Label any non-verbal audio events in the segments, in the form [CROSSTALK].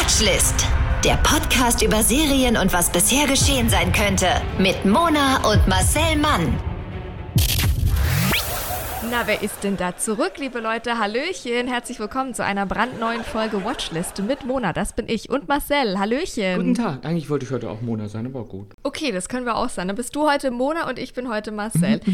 Watchlist. Der Podcast über Serien und was bisher geschehen sein könnte. Mit Mona und Marcel Mann. Na, wer ist denn da zurück, liebe Leute? Hallöchen, herzlich willkommen zu einer brandneuen Folge Watchlist mit Mona. Das bin ich und Marcel. Hallöchen. Guten Tag. Eigentlich wollte ich heute auch Mona sein, aber gut. Okay, das können wir auch sein. Dann bist du heute Mona und ich bin heute Marcel. [LAUGHS]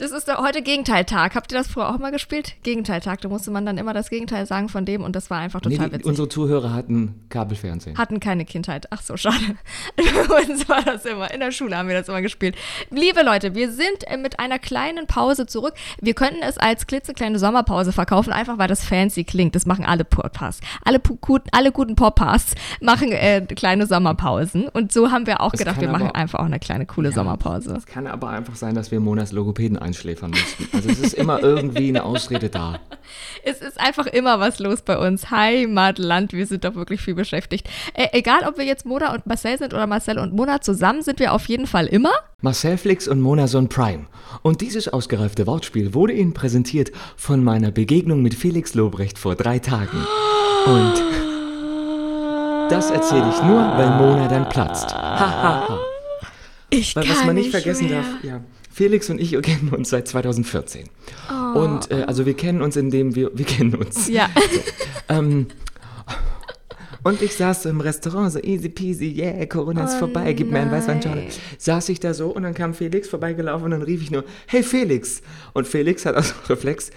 Das ist heute Gegenteiltag. Habt ihr das früher auch mal gespielt? Gegenteiltag. Da musste man dann immer das Gegenteil sagen von dem und das war einfach total Nee, die, witzig. unsere Zuhörer hatten Kabelfernsehen. Hatten keine Kindheit. Ach so, schade. [LAUGHS] Bei uns war das immer. In der Schule haben wir das immer gespielt. Liebe Leute, wir sind äh, mit einer kleinen Pause zurück. Wir könnten es als klitzekleine Sommerpause verkaufen, einfach weil das fancy klingt. Das machen alle Podcasts. Alle, pu- gut, alle guten Podcasts machen äh, kleine Sommerpausen. Und so haben wir auch Es gedacht, wir machen einfach auch eine kleine coole Sommerpause. Es kann aber einfach sein, dass wir Monas Logopäden einschläfern müssten. Also es ist immer irgendwie eine Ausrede da. [LAUGHS] Es ist einfach immer was los bei uns. Heimatland, wir sind doch wirklich viel beschäftigt. Äh, egal, ob wir jetzt Mona und Marcel sind oder Marcel und Mona, zusammen sind wir auf jeden Fall immer. Marcel Flix und Mona Son Prime. Und dieses ausgereifte Wortspiel wurde Ihnen präsentiert von meiner Begegnung mit Felix Lobrecht vor drei Tagen. Und das erzähle ich nur, weil Mona dann platzt. Ha, ha, ha. Ich Weil kann was man nicht vergessen mehr. darf, ja. Felix und ich kennen uns seit 2014. Und äh, also wir kennen uns, indem wir, wir kennen uns. Ja. [LAUGHS] Ähm, und ich saß so im Restaurant, so easy peasy, yeah, Corona ist vorbei, gib mir einen Weißweinschorle. Saß ich da so und dann kam Felix vorbeigelaufen und dann rief ich nur, hey Felix. Und Felix hat aus Reflex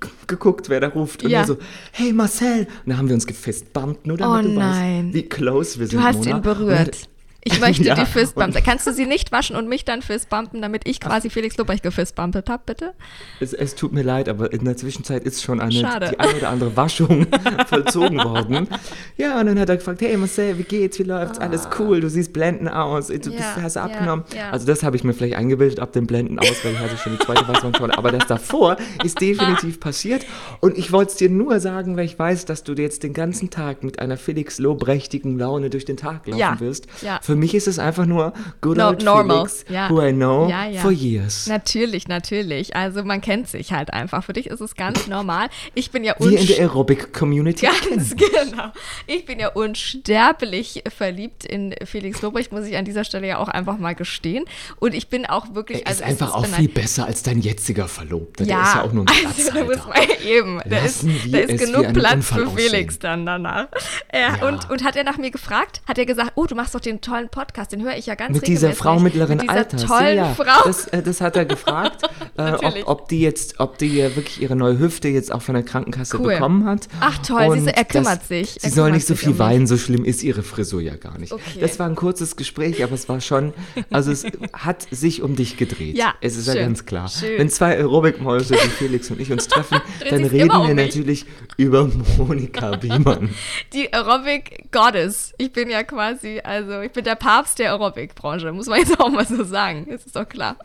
g- geguckt, wer da ruft. Und Ja. so, hey Marcel. Und dann haben wir uns gefistbumpt, nur damit Oh du nein. weißt, wie close wir sind, Du hast Mona. ihn berührt. Ich möchte [LAUGHS] Ja, die Fistbumpen. und- Kannst du sie nicht waschen und mich dann fistbumpen, damit ich quasi Felix Lobrecht gefistbumpet habe, bitte? Es, es tut mir leid, aber in der Zwischenzeit ist schon eine, Schade. die eine oder andere Waschung [LAUGHS] vollzogen worden. Ja, und dann hat er gefragt, hey Marcel, wie geht's, wie läuft's, alles cool, du siehst blenden aus, du bist, Ja, hast abgenommen. ja. Also das habe ich mir vielleicht eingebildet ab dem Blenden aus, weil ich hatte schon die zweite Weißweinschorle, aber das davor ist [LAUGHS] definitiv passiert und ich wollte es dir nur sagen, weil ich weiß, dass du jetzt den ganzen Tag mit einer Felix Lobrechtigen Laune durch den Tag laufen wirst. ja. Für mich ist es einfach nur good No- old normal, Felix, ja. who I know Ja, ja. for years. Natürlich, natürlich. Also man kennt sich halt einfach. Für dich ist es ganz normal. Ich bin ja Wir in der Aerobic-Community Ganz [LAUGHS] genau. Ich bin ja unsterblich verliebt in Felix Lobrecht, muss ich an dieser Stelle ja auch einfach mal gestehen. Und ich bin auch wirklich. Er ist es einfach auch viel besser als dein jetziger Verlobter. Ja, Der ist ja auch nur ein [LAUGHS] also, Platzhalter. eben. Da ist, da ist wie genug Platz für aussehen. Felix dann danach. Äh, und, und hat er nach mir gefragt, hat er gesagt, oh, du machst doch den tollen Podcast, den höre ich ja ganz Mit dieser. Frau mittleren Mit dieser Alters. tollen ja, ja. Frau. Das, äh, das hat er gefragt, [LAUGHS] äh, ob, ob die jetzt, ob die wirklich ihre neue Hüfte jetzt auch von der Krankenkasse Cool. bekommen hat. Ach, toll, Und du, er kümmert sich. Sie Er soll kümmert nicht so sich viel um weinen, so schlimm ist ihre Frisur ja gar nicht. Okay. Das war ein kurzes Gespräch, aber es war schon, also es hat sich um dich gedreht. Ja, Es ist ja schön, ganz klar. schön. Wenn zwei Aerobic-Mäuse wie Felix und ich uns [LAUGHS] treffen, dann reden um wir mich. natürlich über Monika [LAUGHS] Biemann. Die Aerobic Goddess. Ich bin ja quasi, also ich bin der Papst der Aerobic-Branche, muss man jetzt auch mal so sagen. Das ist doch klar.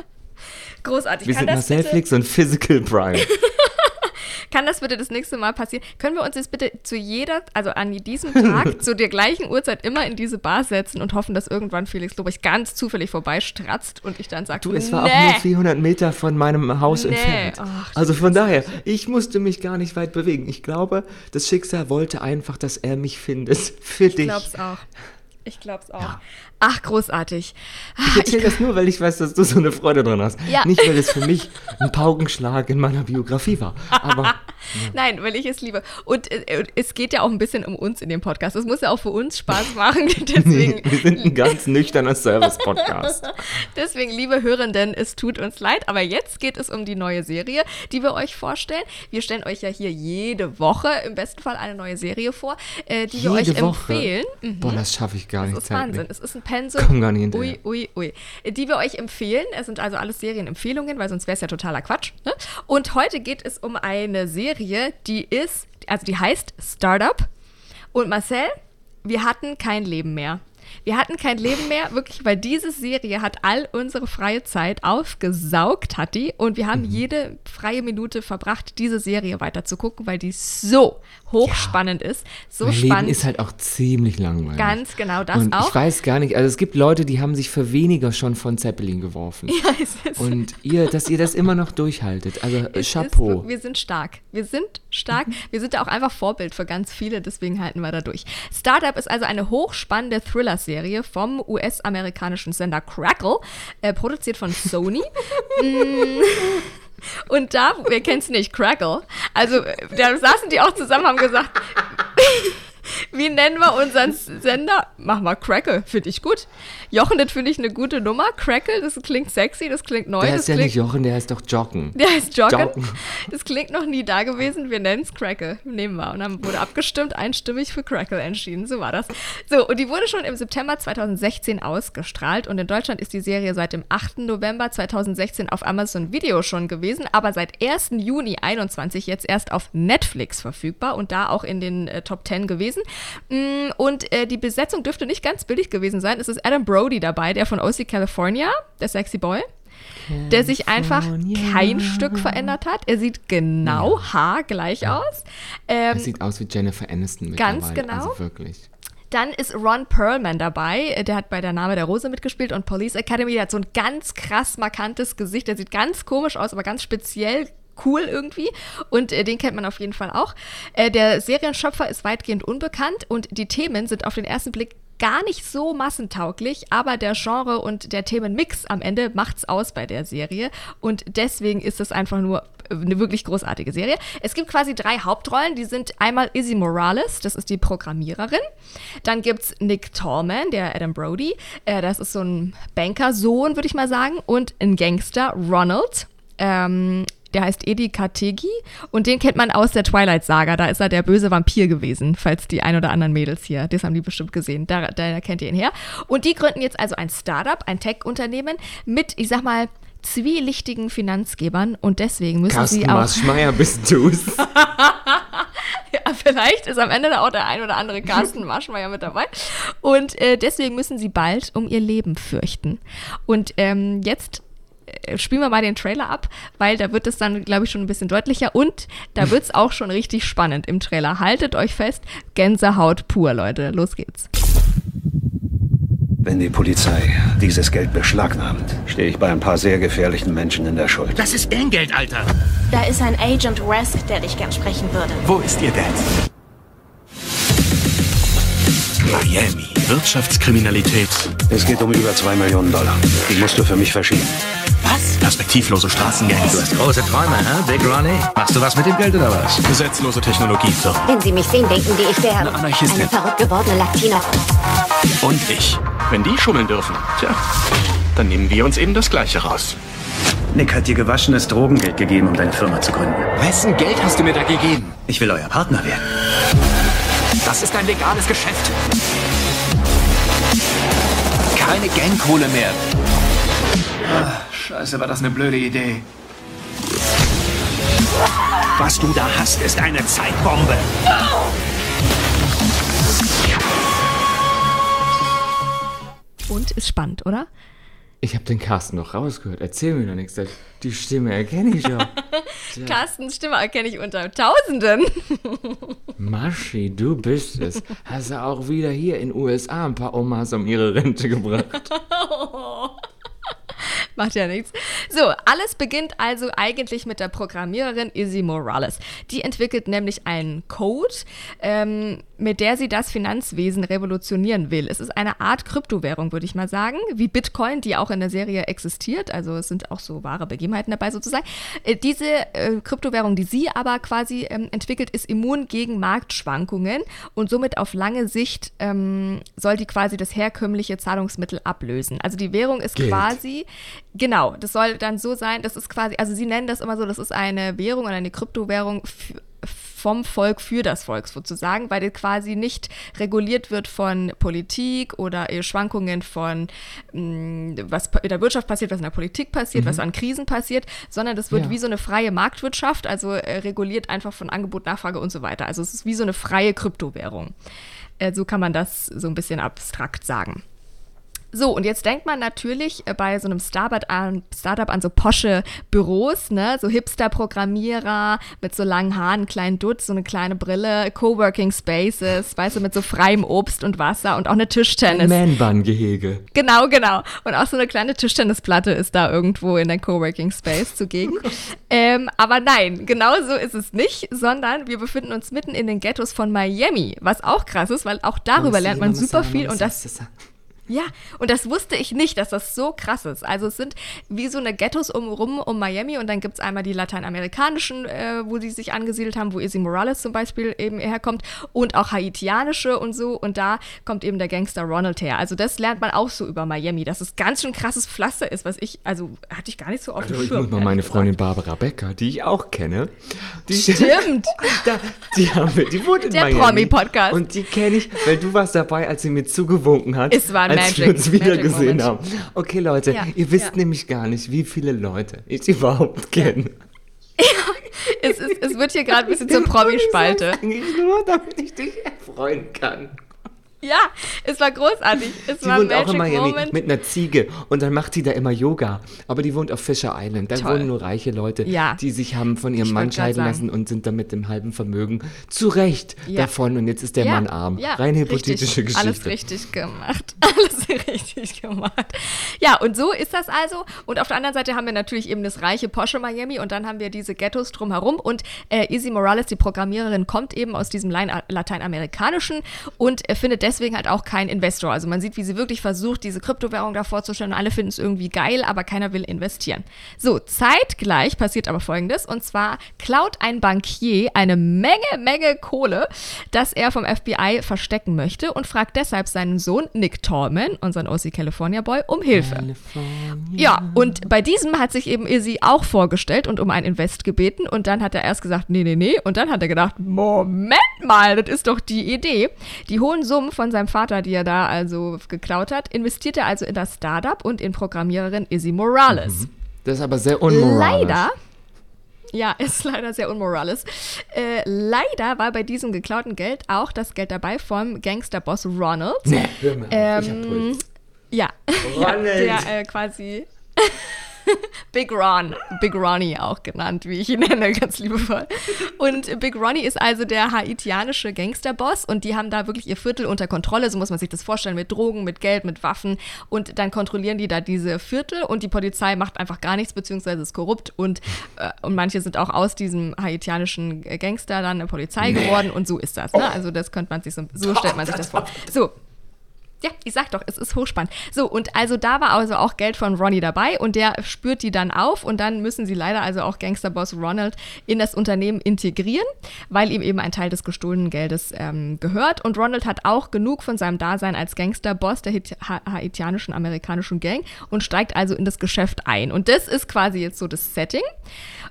Großartig. Wir kann, sind das Marcel bitte, Flix und Physical Prime. [LAUGHS] kann das bitte das nächste Mal passieren? Können wir uns jetzt bitte zu jeder, also an diesem Tag, [LAUGHS] zu der gleichen Uhrzeit immer in diese Bar setzen und hoffen, dass irgendwann Felix Lobrecht ganz zufällig vorbeistratzt und ich dann sage, Du, es war nee. auch nur 400 Meter von meinem Haus Nee. entfernt. Ach, also von daher, ich musste mich gar nicht weit bewegen. Ich glaube, das Schicksal wollte einfach, dass er mich findet. [LAUGHS] Für Ich dich. glaub's auch. Ich glaub's auch. Ach, großartig. Ah, Ich erzähle das nur, weil ich weiß, dass du so eine Freude dran hast. Ja. Nicht, weil es für mich ein Paukenschlag in meiner Biografie war. Aber [LAUGHS] Nein, weil ich es liebe. Und äh, es geht ja auch ein bisschen um uns in dem Podcast. Es muss ja auch für uns Spaß [LAUGHS] machen. Deswegen, wir sind ein ganz nüchterner Service-Podcast. [LAUGHS] deswegen, liebe Hörenden, es tut uns leid. Aber jetzt geht es um die neue Serie, die wir euch vorstellen. Wir stellen euch ja hier jede Woche im besten Fall eine neue Serie vor, äh, die wir euch Jede Woche. empfehlen. Mhm. Boah, das schaffe ich gar Das nicht. ist Wahnsinn. Es ist ein Pensum. Komm gar nicht hinterher. Ui, ui, ui. Die wir euch empfehlen. Es sind also alles Serienempfehlungen, weil sonst wäre es ja totaler Quatsch. Ne? Und heute geht es um eine Serie, die ist, also die heißt Startup. Und Marcel, wir hatten kein Leben mehr. Wir hatten kein Leben mehr, wirklich, weil diese Serie hat all unsere freie Zeit aufgesaugt, hat die. Und wir haben Mhm. jede freie Minute verbracht, diese Serie weiter zu gucken, weil die so hochspannend ist. So mein spannend. Leben ist halt auch ziemlich langweilig. Ganz genau, das und auch. ich weiß gar nicht, also es gibt Leute, die haben sich für weniger schon von Zeppelin geworfen. [LAUGHS] Ja, es ist, Und ihr, dass ihr das immer noch durchhaltet. Also äh, es Chapeau. Ist, wir sind stark. Wir sind stark. Wir sind da auch einfach Vorbild für ganz viele, deswegen halten wir da durch. Startup ist also eine hochspannende Thriller-Serie vom US-amerikanischen Sender Crackle, äh, produziert von Sony. [LAUGHS] Mm. Und da, wer kennt's nicht, Crackle. Also, da saßen die auch zusammen, haben gesagt, wie nennen wir unseren Sender? Mach mal Crackle, finde ich gut. Jochen, das finde ich eine gute Nummer. Crackle, das klingt sexy, das klingt neu. der ist ja klingt, nicht Jochen, der heißt doch Joggen. der heißt Joggen. Joggen. Das klingt noch nie da gewesen. Wir nennen es Crackle. Nehmen wir. Und dann wurde abgestimmt, einstimmig für Crackle entschieden. So war das. So, und die wurde schon im September 2016 ausgestrahlt. Und in Deutschland ist die Serie seit dem 8. November 2016 auf Amazon Video schon gewesen, aber seit 1. Juni 21 jetzt erst auf Netflix verfügbar und da auch in den äh, Top 10 gewesen. Mm, Und äh, die Besetzung dürfte nicht ganz billig gewesen sein. Es ist Adam Brody dabei, der von OC California, der Sexy Boy der sich einfach California. kein Stück verändert hat. Er sieht genau haargleich aus. Ähm, Das sieht aus wie Jennifer Aniston Ganz mittlerweile. genau. Also wirklich. dann ist Ron Perlman dabei. Der hat bei Der Name der Rose mitgespielt und Police Academy. Der hat so ein ganz krass markantes Gesicht. Der sieht ganz komisch aus, aber ganz speziell cool irgendwie. Und äh, den kennt man auf jeden Fall auch. Äh, der Serienschöpfer ist weitgehend unbekannt und die Themen sind auf den ersten Blick gar nicht so massentauglich, aber der Genre und der Themenmix am Ende macht's aus bei der Serie und deswegen ist es einfach nur eine wirklich großartige Serie. Es gibt quasi drei Hauptrollen, die sind einmal Izzy Morales, das ist die Programmiererin, dann gibt's Nick Tallman, der Adam Brody, äh, das ist so ein Bankersohn, würde ich mal sagen, und ein Gangster, Ronald, ähm, der heißt Edi Kategi und den kennt man aus der Twilight-Saga. Da ist er der böse Vampir gewesen, falls die ein oder anderen Mädels hier, das haben die bestimmt gesehen. Da, da kennt ihr ihn her. Und die gründen jetzt also ein Startup, ein Tech-Unternehmen mit, ich sag mal, zwielichtigen Finanzgebern und deswegen müssen Carsten sie auch. Maschmeyer bist du's. [LAUGHS] Ja, vielleicht ist am Ende da auch der ein oder andere Carsten Maschmeyer mit dabei. Und äh, deswegen müssen sie bald um ihr Leben fürchten. Und ähm, jetzt spielen wir mal den Trailer ab, weil da wird es dann, glaube ich, schon ein bisschen deutlicher und da [LAUGHS] wird es auch schon richtig spannend im Trailer. Haltet euch fest, Gänsehaut pur, Leute. Los geht's. Wenn die Polizei dieses Geld beschlagnahmt, stehe ich bei ein paar sehr gefährlichen Menschen in der Schuld. Das ist Geld, Alter. Da ist ein Agent Rask, der dich gern sprechen würde. Wo ist Ihr Dad? Miami. Wirtschaftskriminalität. Es geht um über zwei Millionen Dollar. Die musst du für mich verschieben. Perspektivlose Straßengangs. Du hast große Träume, hä, Big Ronnie? Machst du was mit dem Geld oder was? Gesetzlose Technologiefirmen. Wenn Sie mich sehen, denken die, ich wäre Eine Anarchistin. eine verrückt gewordene Latina. Und ich. Wenn die schummeln dürfen, tja, dann nehmen wir uns eben das Gleiche raus. Nick hat dir gewaschenes Drogengeld gegeben, um deine Firma zu gründen. Wessen Geld hast du mir da gegeben? Ich will euer Partner werden. Das ist ein legales Geschäft. Keine Gangkohle mehr. Ah, scheiße, war das eine blöde Idee. Was du da hast, ist eine Zeitbombe. Und ist spannend, oder? Ich habe den Carsten noch rausgehört. Erzähl mir doch nichts. Die Stimme erkenne ich ja. [LAUGHS] Carstens Stimme erkenne ich unter Tausenden. [LAUGHS] Maschi, du bist es. Hast du auch wieder hier in USA ein paar Omas um ihre Rente gebracht? [LAUGHS] [LAUGHS] Macht ja nichts. So, alles beginnt also eigentlich mit der Programmiererin Izzy Morales. Die entwickelt nämlich einen Code, ähm, mit der sie das Finanzwesen revolutionieren will. Es ist eine Art Kryptowährung, würde ich mal sagen, wie Bitcoin, die auch in der Serie existiert. Also es sind auch so wahre Begebenheiten dabei sozusagen. Äh, diese äh, Kryptowährung, die sie aber quasi ähm, entwickelt, ist immun gegen Marktschwankungen und somit auf lange Sicht ähm, soll die quasi das herkömmliche Zahlungsmittel ablösen. Also die Währung ist Geld. quasi Genau, das soll dann so sein, das ist quasi, also sie nennen das immer so, das ist eine Währung oder eine Kryptowährung vom Volk für das Volk sozusagen, weil die quasi nicht reguliert wird von Politik oder Schwankungen von mh, was in der Wirtschaft passiert, was in der Politik passiert, was an Krisen passiert, sondern das wird Ja. wie so eine freie Marktwirtschaft, also äh, reguliert einfach von Angebot, Nachfrage und so weiter. Also es ist wie so eine freie Kryptowährung. Äh, so kann man das so ein bisschen abstrakt sagen. So, und jetzt denkt man natürlich äh, bei so einem Startup an, Startup an so posche Büros, ne? So Hipster-Programmierer mit so langen Haaren, kleinen Dutz, so eine kleine Brille, Coworking Spaces, weißt du, mit so freiem Obst und Wasser und auch eine Tischtennis. Man-Bun-Gehege. Genau, genau. Und auch so eine kleine Tischtennisplatte ist da irgendwo in der Coworking Space zugegen. [LAUGHS] ähm, aber nein, genau so ist es nicht, sondern wir befinden uns mitten in den Ghettos von Miami, was auch krass ist, weil auch darüber lernt man super viel und das ja, und das wusste ich nicht, dass das so krass ist. Also es sind wie so eine Ghettos um, rum um Miami und dann gibt es einmal die lateinamerikanischen, äh, wo sie sich angesiedelt haben, wo Izzy Morales zum Beispiel eben herkommt und auch haitianische und so und da kommt eben der Gangster Ronald her. Also das lernt man auch so über Miami, dass es ganz schön krasses Pflaster ist, was ich, also hatte ich gar nicht so auf Also ich Schirm. muss mal meine Freundin Barbara Becker, die ich auch kenne. Die, Stimmt. [LAUGHS] da, die, haben wir, die wohnt in Der. Promi-Podcast. Und die kenne ich, weil du warst dabei, als sie mir zugewunken hat. Es war ein als wir Magic- uns wieder Magic gesehen Moment. haben. Okay, Leute, Ja, ihr wisst ja. nämlich gar nicht, wie viele Leute ich [LAUGHS] überhaupt kenne. [LAUGHS] Es, ist, es wird hier gerade ein bisschen zur [LAUGHS] Promispalte. Eigentlich nur, damit ich dich erfreuen kann. [LAUGHS] Ja, es war großartig. Es Die war wohnt auch in Miami Moment. mit einer Ziege und dann macht die da immer Yoga. Aber die wohnt auf Fisher Island. Da Toll. wohnen nur reiche Leute, Ja. die sich haben von ihrem Ich Mann scheiden lassen und sind dann mit dem halben Vermögen zu Recht Ja. davon. Und jetzt ist der Ja, Mann arm. ja, Rein richtig. hypothetische Geschichte. Alles richtig gemacht. [LAUGHS] Alles richtig gemacht. Ja, und so ist das also. Und auf der anderen Seite haben wir natürlich eben das reiche Porsche Miami und dann haben wir diese Ghettos drumherum. Und äh, Izzy Morales, die Programmiererin, kommt eben aus diesem Lateinamerikanischen und äh, findet deswegen halt auch keinen Investor. Also man sieht, wie sie wirklich versucht, diese Kryptowährung da vorzustellen. Alle finden es irgendwie geil, aber keiner will investieren. So, zeitgleich passiert aber folgendes. Und zwar klaut ein Bankier eine Menge, Menge Kohle, das er vom FBI verstecken möchte und fragt deshalb seinen Sohn Nick Tallman, unseren OC California Boy, um Hilfe. Ja, und bei diesem hat sich eben Izzy auch vorgestellt und um ein Invest gebeten. Und dann hat er erst gesagt, nee, nee, nee. Und dann hat er gedacht, Moment mal, das ist doch die Idee. Die hohen Summen von seinem Vater, die er da also geklaut hat, investiert er also in das Startup und in Programmiererin Izzy Morales. Das ist aber sehr unmoralisch. Leider. Ja, [LAUGHS] ist leider sehr unmoralisch. Äh, leider war bei diesem geklauten Geld auch das Geld dabei vom Gangsterboss Ronald. Nee, hör mal auf, ich hab Ähm, Puls. Ja, [LAUGHS] ja Ronald. der äh, quasi [LAUGHS] [LAUGHS] Big Ron, Big Ronnie auch genannt, wie ich ihn nenne, ganz liebevoll. Und Big Ronnie ist also der haitianische Gangsterboss und die haben da wirklich ihr Viertel unter Kontrolle, so muss man sich das vorstellen, mit Drogen, mit Geld, mit Waffen und dann kontrollieren die da diese Viertel und die Polizei macht einfach gar nichts, beziehungsweise ist korrupt und, äh, und manche sind auch aus diesem haitianischen Gangster dann eine Polizei geworden und so ist das. Ne? Also das könnte man sich so, so stellt man sich das vor. So, ja, ich sag doch, es ist hochspannend. So, und also da war also auch Geld von Ronnie dabei und der spürt die dann auf und dann müssen sie leider also auch Gangsterboss Ronald in das Unternehmen integrieren, weil ihm eben ein Teil des gestohlenen Geldes ähm, gehört. Und Ronald hat auch genug von seinem Dasein als Gangsterboss der Haiti- ha haitianischen amerikanischen Gang und steigt also in das Geschäft ein. Und das ist quasi jetzt so das Setting.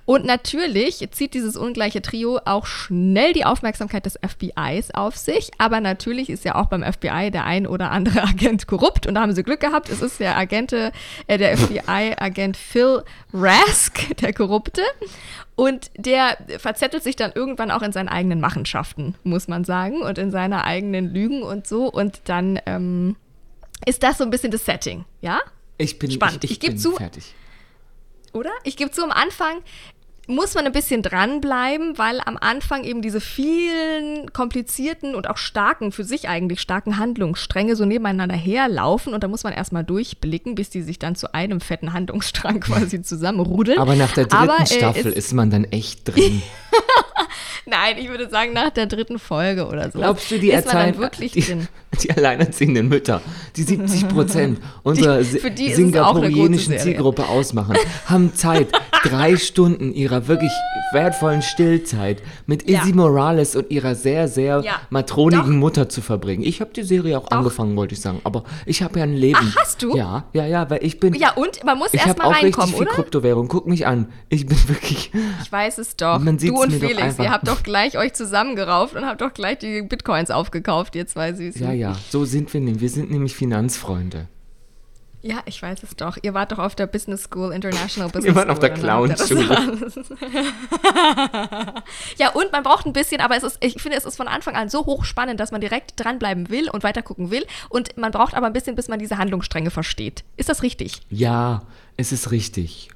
Und natürlich zieht dieses ungleiche Trio auch schnell die Aufmerksamkeit des FBIs auf sich. Aber natürlich ist ja auch beim FBI der ein oder andere [LAUGHS] Agent korrupt. Und da haben sie Glück gehabt. Es ist der Agente, äh, der FBI-Agent Phil Rask, [LAUGHS] der Korrupte. Und der verzettelt sich dann irgendwann auch in seinen eigenen Machenschaften, muss man sagen, und in seiner eigenen Lügen und so. Und dann ähm, ist das so ein bisschen das Setting, ja? Ich bin, Spannend. ich, ich Ich geb bin zu- fertig. oder? Ich gebe zu, am Anfang muss man ein bisschen dranbleiben, weil am Anfang eben diese vielen komplizierten und auch starken, für sich eigentlich starken Handlungsstränge so nebeneinander herlaufen und da muss man erstmal durchblicken, bis die sich dann zu einem fetten Handlungsstrang [LAUGHS] quasi zusammenrudeln. Aber nach der dritten Aber, äh, Staffel ist man dann echt drin. [LAUGHS] Nein, ich würde sagen nach der dritten Folge oder so. Glaubst du, die ist man erzählen, dann wirklich die, drin? Die alleinerziehenden Mütter, die 70 Prozent unserer Die- si- für die ist es auch eine gute singapurianischen Serie. Zielgruppe ausmachen, haben Zeit, drei [LAUGHS] Stunden ihrer wirklich wertvollen Stillzeit mit Ja. Izzy Morales und ihrer sehr, sehr Ja. matronigen Doch. Mutter zu verbringen. Ich habe die Serie auch angefangen, wollte ich sagen, aber ich habe ja ein Leben. Ach, hast du? Ja, ja, ja, weil ich bin... Ja, und man muss ich erst habe mal auch richtig reinkommen, viel oder? Kryptowährung. Guck mich an. Ich bin [LAUGHS] wirklich... Ich weiß es doch. Man du und doch Felix, ihr habt doch gleich euch zusammengerauft und habt doch gleich die Bitcoins aufgekauft, ihr zwei Süßen. Ja, ja, so sind wir nämlich. Wir sind nämlich Finanzfreunde. Ja, ich weiß es doch. Ihr wart doch auf der Business School, International [LAUGHS] Business auf School, der und dann habt ihr Clown-Schule. ja, und man braucht ein bisschen, aber es ist, ich finde, es ist von Anfang an so hochspannend, dass man direkt dranbleiben will und weitergucken will. Und man braucht aber ein bisschen, bis man diese Handlungsstränge versteht. Ist das richtig? Ja, es ist richtig.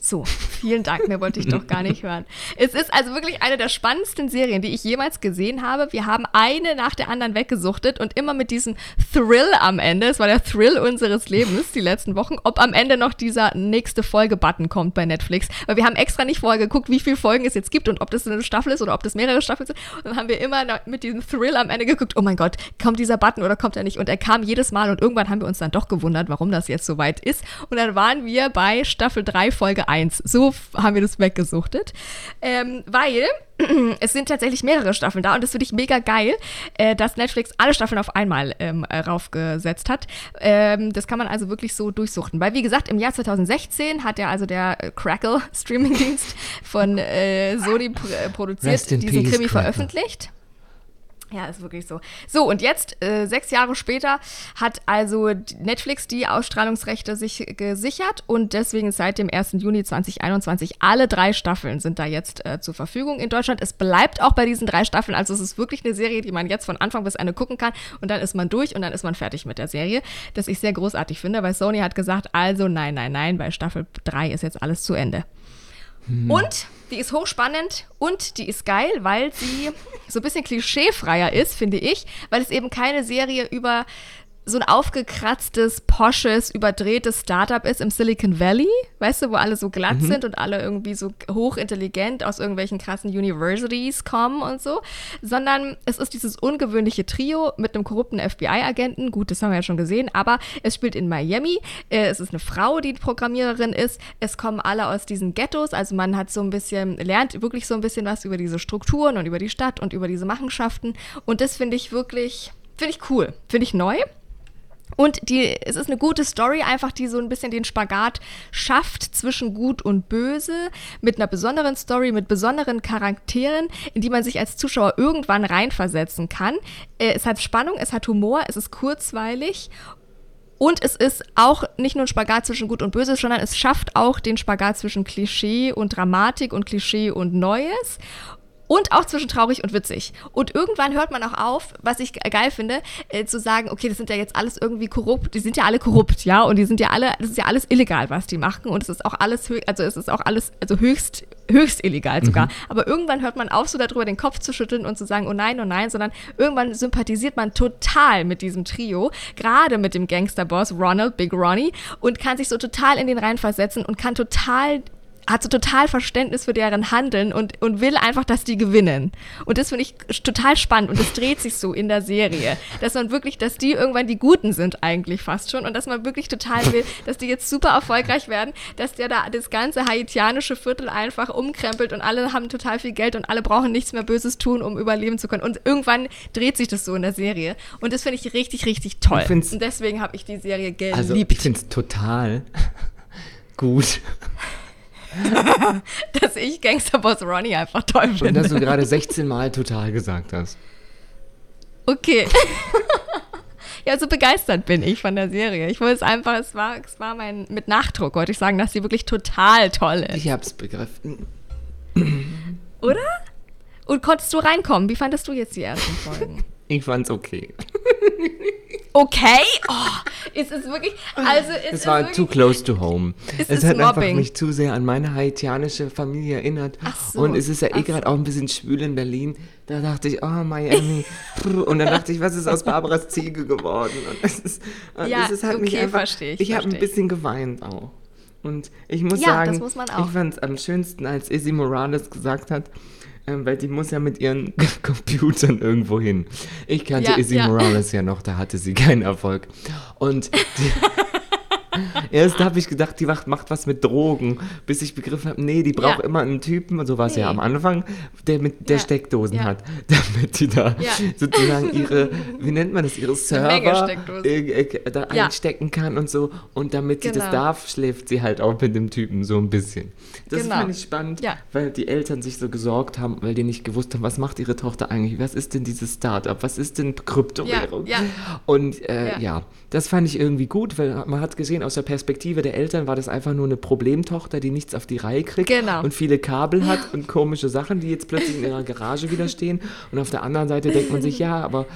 So, vielen Dank, mehr wollte ich doch gar nicht hören. Es ist also wirklich eine der spannendsten Serien, die ich jemals gesehen habe. Wir haben eine nach der anderen weggesuchtet und immer mit diesem Thrill am Ende. Es war der Thrill unseres Lebens die letzten Wochen, ob am Ende noch dieser nächste Folge-Button kommt bei Netflix. Weil wir haben extra nicht vorher geguckt, wie viele Folgen es jetzt gibt und ob das eine Staffel ist oder ob das mehrere Staffeln sind. Und dann haben wir immer mit diesem Thrill am Ende geguckt, oh mein Gott, kommt dieser Button oder kommt er nicht? Und er kam jedes Mal und irgendwann haben wir uns dann doch gewundert, warum das jetzt so weit ist. Und dann waren wir bei Staffel 3, Folge 1. So haben wir das weggesuchtet. Ähm, weil [CLEARS THROAT] es sind tatsächlich mehrere Staffeln da und das finde ich mega geil, äh, dass Netflix alle Staffeln auf einmal ähm, äh, raufgesetzt hat. Ähm, das kann man also wirklich so durchsuchten. Weil, wie gesagt, im Jahr 2016 hat ja also der äh, Crackle [LAUGHS] Streamingdienst von äh, Sony pr äh, produziert diesen peace, Krimi Crackle. veröffentlicht. Ja, ist wirklich so. So, und jetzt, äh, sechs Jahre später, hat also Netflix die Ausstrahlungsrechte sich gesichert und deswegen seit dem 1. Juni 2021 alle drei Staffeln sind da jetzt äh, zur Verfügung in Deutschland. Es bleibt auch bei diesen drei Staffeln, also es ist wirklich eine Serie, die man jetzt von Anfang bis Ende gucken kann und dann ist man durch und dann ist man fertig mit der Serie, das ich sehr großartig finde, weil Sony hat gesagt, also nein, nein, nein, bei Staffel 3 ist jetzt alles zu Ende. Und die ist hochspannend und die ist geil, weil sie so ein bisschen klischeefreier ist, finde ich, weil es eben keine Serie über so ein aufgekratztes, posches, überdrehtes Startup ist im Silicon Valley, weißt du, wo alle so glatt sind und alle irgendwie so hochintelligent aus irgendwelchen krassen Universities kommen und so, sondern es ist dieses ungewöhnliche Trio mit einem korrupten FBI-Agenten, gut, das haben wir ja schon gesehen, aber es spielt in Miami, äh, es ist eine Frau, die Programmiererin ist, es kommen alle aus diesen Ghettos, also man hat so ein bisschen, lernt wirklich so ein bisschen was über diese Strukturen und über die Stadt und über diese Machenschaften und das finde ich wirklich, finde ich cool, finde ich neu. Und die, es ist eine gute Story, einfach die so ein bisschen den Spagat schafft zwischen Gut und Böse, mit einer besonderen Story, mit besonderen Charakteren, in die man sich als Zuschauer irgendwann reinversetzen kann. Äh, es hat Spannung, es hat Humor, es ist kurzweilig und es ist auch nicht nur ein Spagat zwischen Gut und Böse, sondern es schafft auch den Spagat zwischen Klischee und Dramatik und Klischee und Neues. Und auch zwischen traurig und witzig. Und irgendwann hört man auch auf, was ich ge- geil finde, äh, zu sagen, okay, das sind ja jetzt alles irgendwie korrupt, die sind ja alle korrupt, ja, und die sind ja alle, das ist ja alles illegal, was die machen. Und es ist auch alles, also es ist auch alles, also höchst, höchst illegal sogar. Aber irgendwann hört man auf, so darüber den Kopf zu schütteln und zu sagen, oh nein, oh nein, sondern irgendwann sympathisiert man total mit diesem Trio, gerade mit dem Gangsterboss Ronald, Big Ronnie, und kann sich so total in den reinversetzen und kann total hat so total Verständnis für deren Handeln und, und will einfach, dass die gewinnen. Und das finde ich total spannend und das dreht sich so in der Serie, dass man wirklich, dass die irgendwann die Guten sind eigentlich fast schon und dass man wirklich total will, dass die jetzt super erfolgreich werden, dass der da das ganze haitianische Viertel einfach umkrempelt und alle haben total viel Geld und alle brauchen nichts mehr Böses tun, um überleben zu können. Und irgendwann dreht sich das so in der Serie und das finde ich richtig, richtig toll. Und deswegen habe ich die Serie geliebt. Also ich finde es total [LAUGHS] gut. [LAUGHS] dass ich Gangsterboss Ronnie einfach toll Und finde. dass du gerade 16 Mal total gesagt hast. Okay. [LAUGHS] ja, so begeistert bin ich von der Serie. Ich wollte es einfach, es war, es war mein, mit Nachdruck wollte ich sagen, dass sie wirklich total toll ist. Ich hab's begriffen. Oder? Und konntest du reinkommen? Wie fandest du jetzt die ersten Folgen? Ich fand's okay. Okay? Oh, es ist wirklich, also es, Es ist war wirklich, too close to home. Es Es, ist hat einfach Mobbing. mich zu sehr an meine haitianische Familie erinnert. Ach so. Und es ist ja eh gerade auch ein bisschen schwül in Berlin. Da dachte ich, oh, Miami. Und dann dachte ich, was ist aus Barbaras Ziege geworden? Und es ist, Ja, es ist halt mich okay, einfach, versteh ich, Ich habe ein bisschen geweint auch. Und ich muss Ja, sagen, muss ich fand es am schönsten, als Izzy Morales gesagt hat, ähm, weil die muss ja mit ihren [LAUGHS] Computern irgendwo hin. Ich kannte Ja, Izzy ja. Morales ja noch, da hatte sie keinen Erfolg. Und die, [LAUGHS] [LAUGHS] Erst habe ich gedacht, die macht, macht was mit Drogen, bis ich begriffen habe, nee, die braucht Ja. immer einen Typen, und so war es ja Nee. am Anfang, der mit der Ja. Steckdosen Ja. hat, [LAUGHS] damit die da Ja. sozusagen ihre, [LAUGHS] wie nennt man das, ihre Server äh, äh, da Ja. einstecken kann und so. Und damit sie das Genau. darf, schläft sie halt auch mit dem Typen so ein bisschen. Das Genau. fand ich spannend, Ja. weil die Eltern sich so gesorgt haben, weil die nicht gewusst haben, was macht ihre Tochter eigentlich, was ist denn dieses Startup, was ist denn Kryptowährung? Ja, ja. Und äh, Ja. ja. das fand ich irgendwie gut, weil man hat gesehen, aus der Perspektive der Eltern war das einfach nur eine Problemtochter, die nichts auf die Reihe kriegt Genau. und viele Kabel hat und komische Sachen, die jetzt plötzlich in ihrer Garage wieder stehen. Und auf der anderen Seite denkt man sich, ja, aber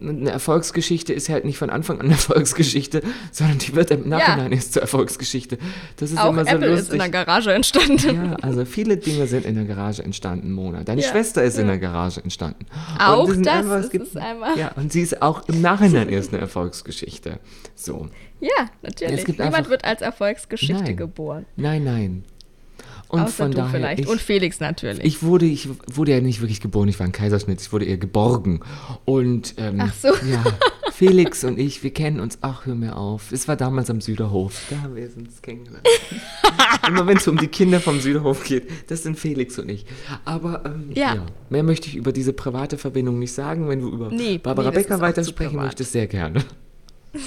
eine Erfolgsgeschichte ist halt nicht von Anfang an eine Erfolgsgeschichte, [LAUGHS] sondern die wird im Nachhinein erst zur Erfolgsgeschichte. Das ist Auch immer so Apple lustig. ist in der Garage entstanden. Ja, also viele Dinge sind in der Garage entstanden, Mona. Deine Ja, Schwester ist in der Garage entstanden. Auch das einfach- es ist gibt- es einmal. Ja, und sie ist auch im Nachhinein erst eine Erfolgsgeschichte. So. Ja, natürlich. Niemand wird als Erfolgsgeschichte Nein. geboren. Nein, nein. Und Außer von daher, vielleicht. Ich, Und Felix natürlich. ich wurde, ich wurde ja nicht wirklich geboren, ich war ein Kaiserschnitt, ich wurde eher geborgen. Und ähm, Ach so. ja, Felix und ich, wir kennen uns, ach hör mir auf. Es war damals am Süderhof, da haben wir uns kennengelernt. [LAUGHS] Immer wenn es um die Kinder vom Süderhof geht, das sind Felix und ich. Aber ähm, Ja. ja. mehr möchte ich über diese private Verbindung nicht sagen. Wenn du über Nee, Barbara nee, Becker weitersprechen möchtest, sehr gerne. [LAUGHS]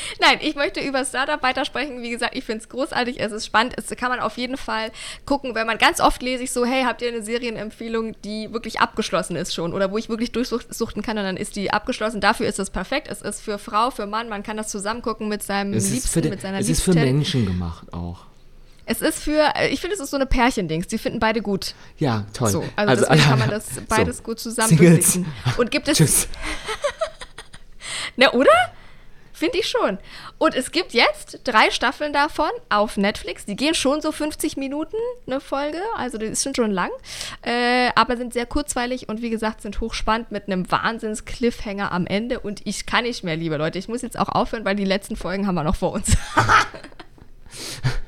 [LAUGHS] Nein, ich möchte über Startup weitersprechen. Wie gesagt, ich finde es großartig, es ist spannend. Es kann man auf jeden Fall gucken, wenn man ganz oft lese ich so, hey, habt ihr eine Serienempfehlung, die wirklich abgeschlossen ist schon oder wo ich wirklich durchsuchten kann und dann ist die abgeschlossen. Dafür ist es perfekt. Es ist für Frau, für Mann, man kann das zusammen gucken mit seinem Es Liebsten, den, mit seiner es ist für Liebsten. Menschen gemacht auch. Es ist für, ich finde, es ist so eine Pärchendings. Die finden beide gut. Ja, toll. So, also, deswegen kann [LAUGHS] man das beides so. gut zusammen. Und gibt es Tschüss. [LAUGHS] Na, oder? Finde ich schon. Und es gibt jetzt drei Staffeln davon auf Netflix. Die gehen schon so 50 Minuten eine Folge. Also die sind schon lang. Äh, aber sind sehr kurzweilig und wie gesagt sind hochspannend mit einem Wahnsinns-Cliffhanger am Ende. Und ich kann nicht mehr, liebe Leute. Ich muss jetzt auch aufhören, weil die letzten Folgen haben wir noch vor uns. [LAUGHS] [LAUGHS]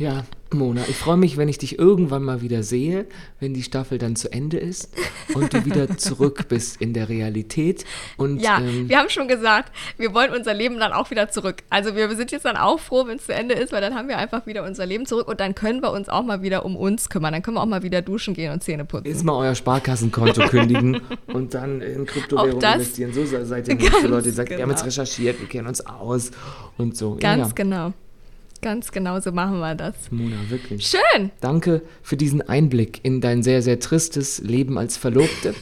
Ja, Mona, ich freue mich, wenn ich dich irgendwann mal wieder sehe, wenn die Staffel dann zu Ende ist und du wieder [LAUGHS] zurück bist in der Realität. Und ja, ähm, wir haben schon gesagt, wir wollen unser Leben dann auch wieder zurück. Also wir sind jetzt dann auch froh, wenn es zu Ende ist, weil dann haben wir einfach wieder unser Leben zurück und dann können wir uns auch mal wieder um uns kümmern. Dann können wir auch mal wieder duschen gehen und Zähne putzen. Erstmal euer Sparkassenkonto [LAUGHS] kündigen und dann in Kryptowährung Auch das- investieren. So seid ihr [LAUGHS] nicht so Leute, die sagen, wir haben genau. jetzt recherchiert, wir kennen uns aus und so. Ganz ja, ja. genau. Ganz genau so machen wir das. Mona, wirklich. Schön. Danke für diesen Einblick in dein sehr, sehr tristes Leben als Verlobte.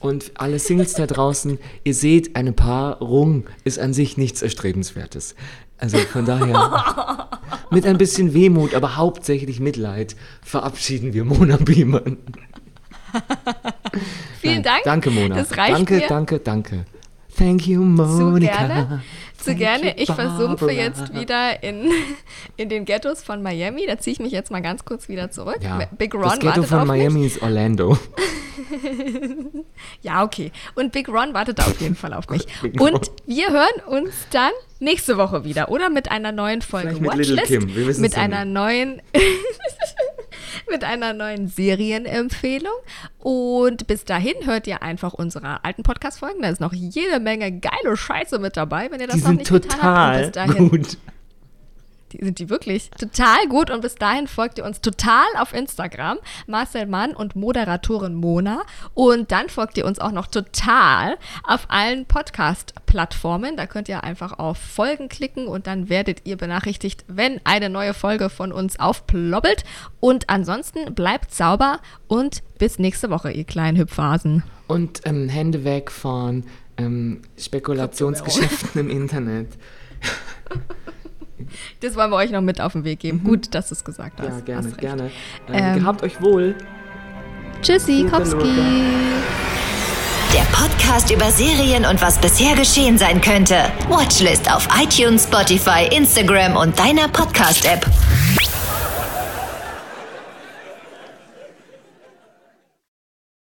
Und alle Singles da draußen, ihr seht, eine Paarung ist an sich nichts Erstrebenswertes. Also von daher, [LAUGHS] mit ein bisschen Wehmut, aber hauptsächlich Mitleid, verabschieden wir Mona Biemann. Vielen Nein, Dank. Danke, Mona. Das reicht danke, mir. danke, danke. Thank you, Monika. gerne. Zu Thank gerne. Ich versumpfe jetzt wieder in, [LAUGHS] in den Ghettos von Miami. Da ziehe ich mich jetzt mal ganz kurz wieder zurück. Ja, Big Ron das Ghetto von Miami mich. ist Orlando. [LAUGHS] Ja, okay. Und Big Ron wartet auf jeden Fall auf mich. Und wir hören uns dann nächste Woche wieder, oder? Mit einer neuen Folge Vielleicht mit Little Watchlist. Kim, wir mit einer nicht. neuen [LAUGHS] mit einer neuen Serienempfehlung. Und bis dahin hört ihr einfach unsere alten Podcast-Folgen. Da ist noch jede Menge geile Scheiße mit dabei, wenn ihr das Die noch sind nicht getan habt. Und total bis dahin gut. Die sind die wirklich total gut und bis dahin folgt ihr uns total auf Instagram, Marcel Mann und Moderatorin Mona und dann folgt ihr uns auch noch total auf allen Podcast-Plattformen. Da könnt ihr einfach auf Folgen klicken und dann werdet ihr benachrichtigt, wenn eine neue Folge von uns aufploppelt. Und ansonsten bleibt sauber und bis nächste Woche, ihr kleinen Hüpfhasen. Und ähm, Hände weg von ähm, Spekulationsgeschäften im Internet. [LAUGHS] Das wollen wir euch noch mit auf den Weg geben. Gut, dass du es gesagt hast. Ja, gerne, Hast gerne. Ähm, Ähm, gehabt euch wohl. Tschüssi, Kopski. Der Podcast über Serien und was bisher geschehen sein könnte. Watchlist auf iTunes, Spotify, Instagram und deiner Podcast-App.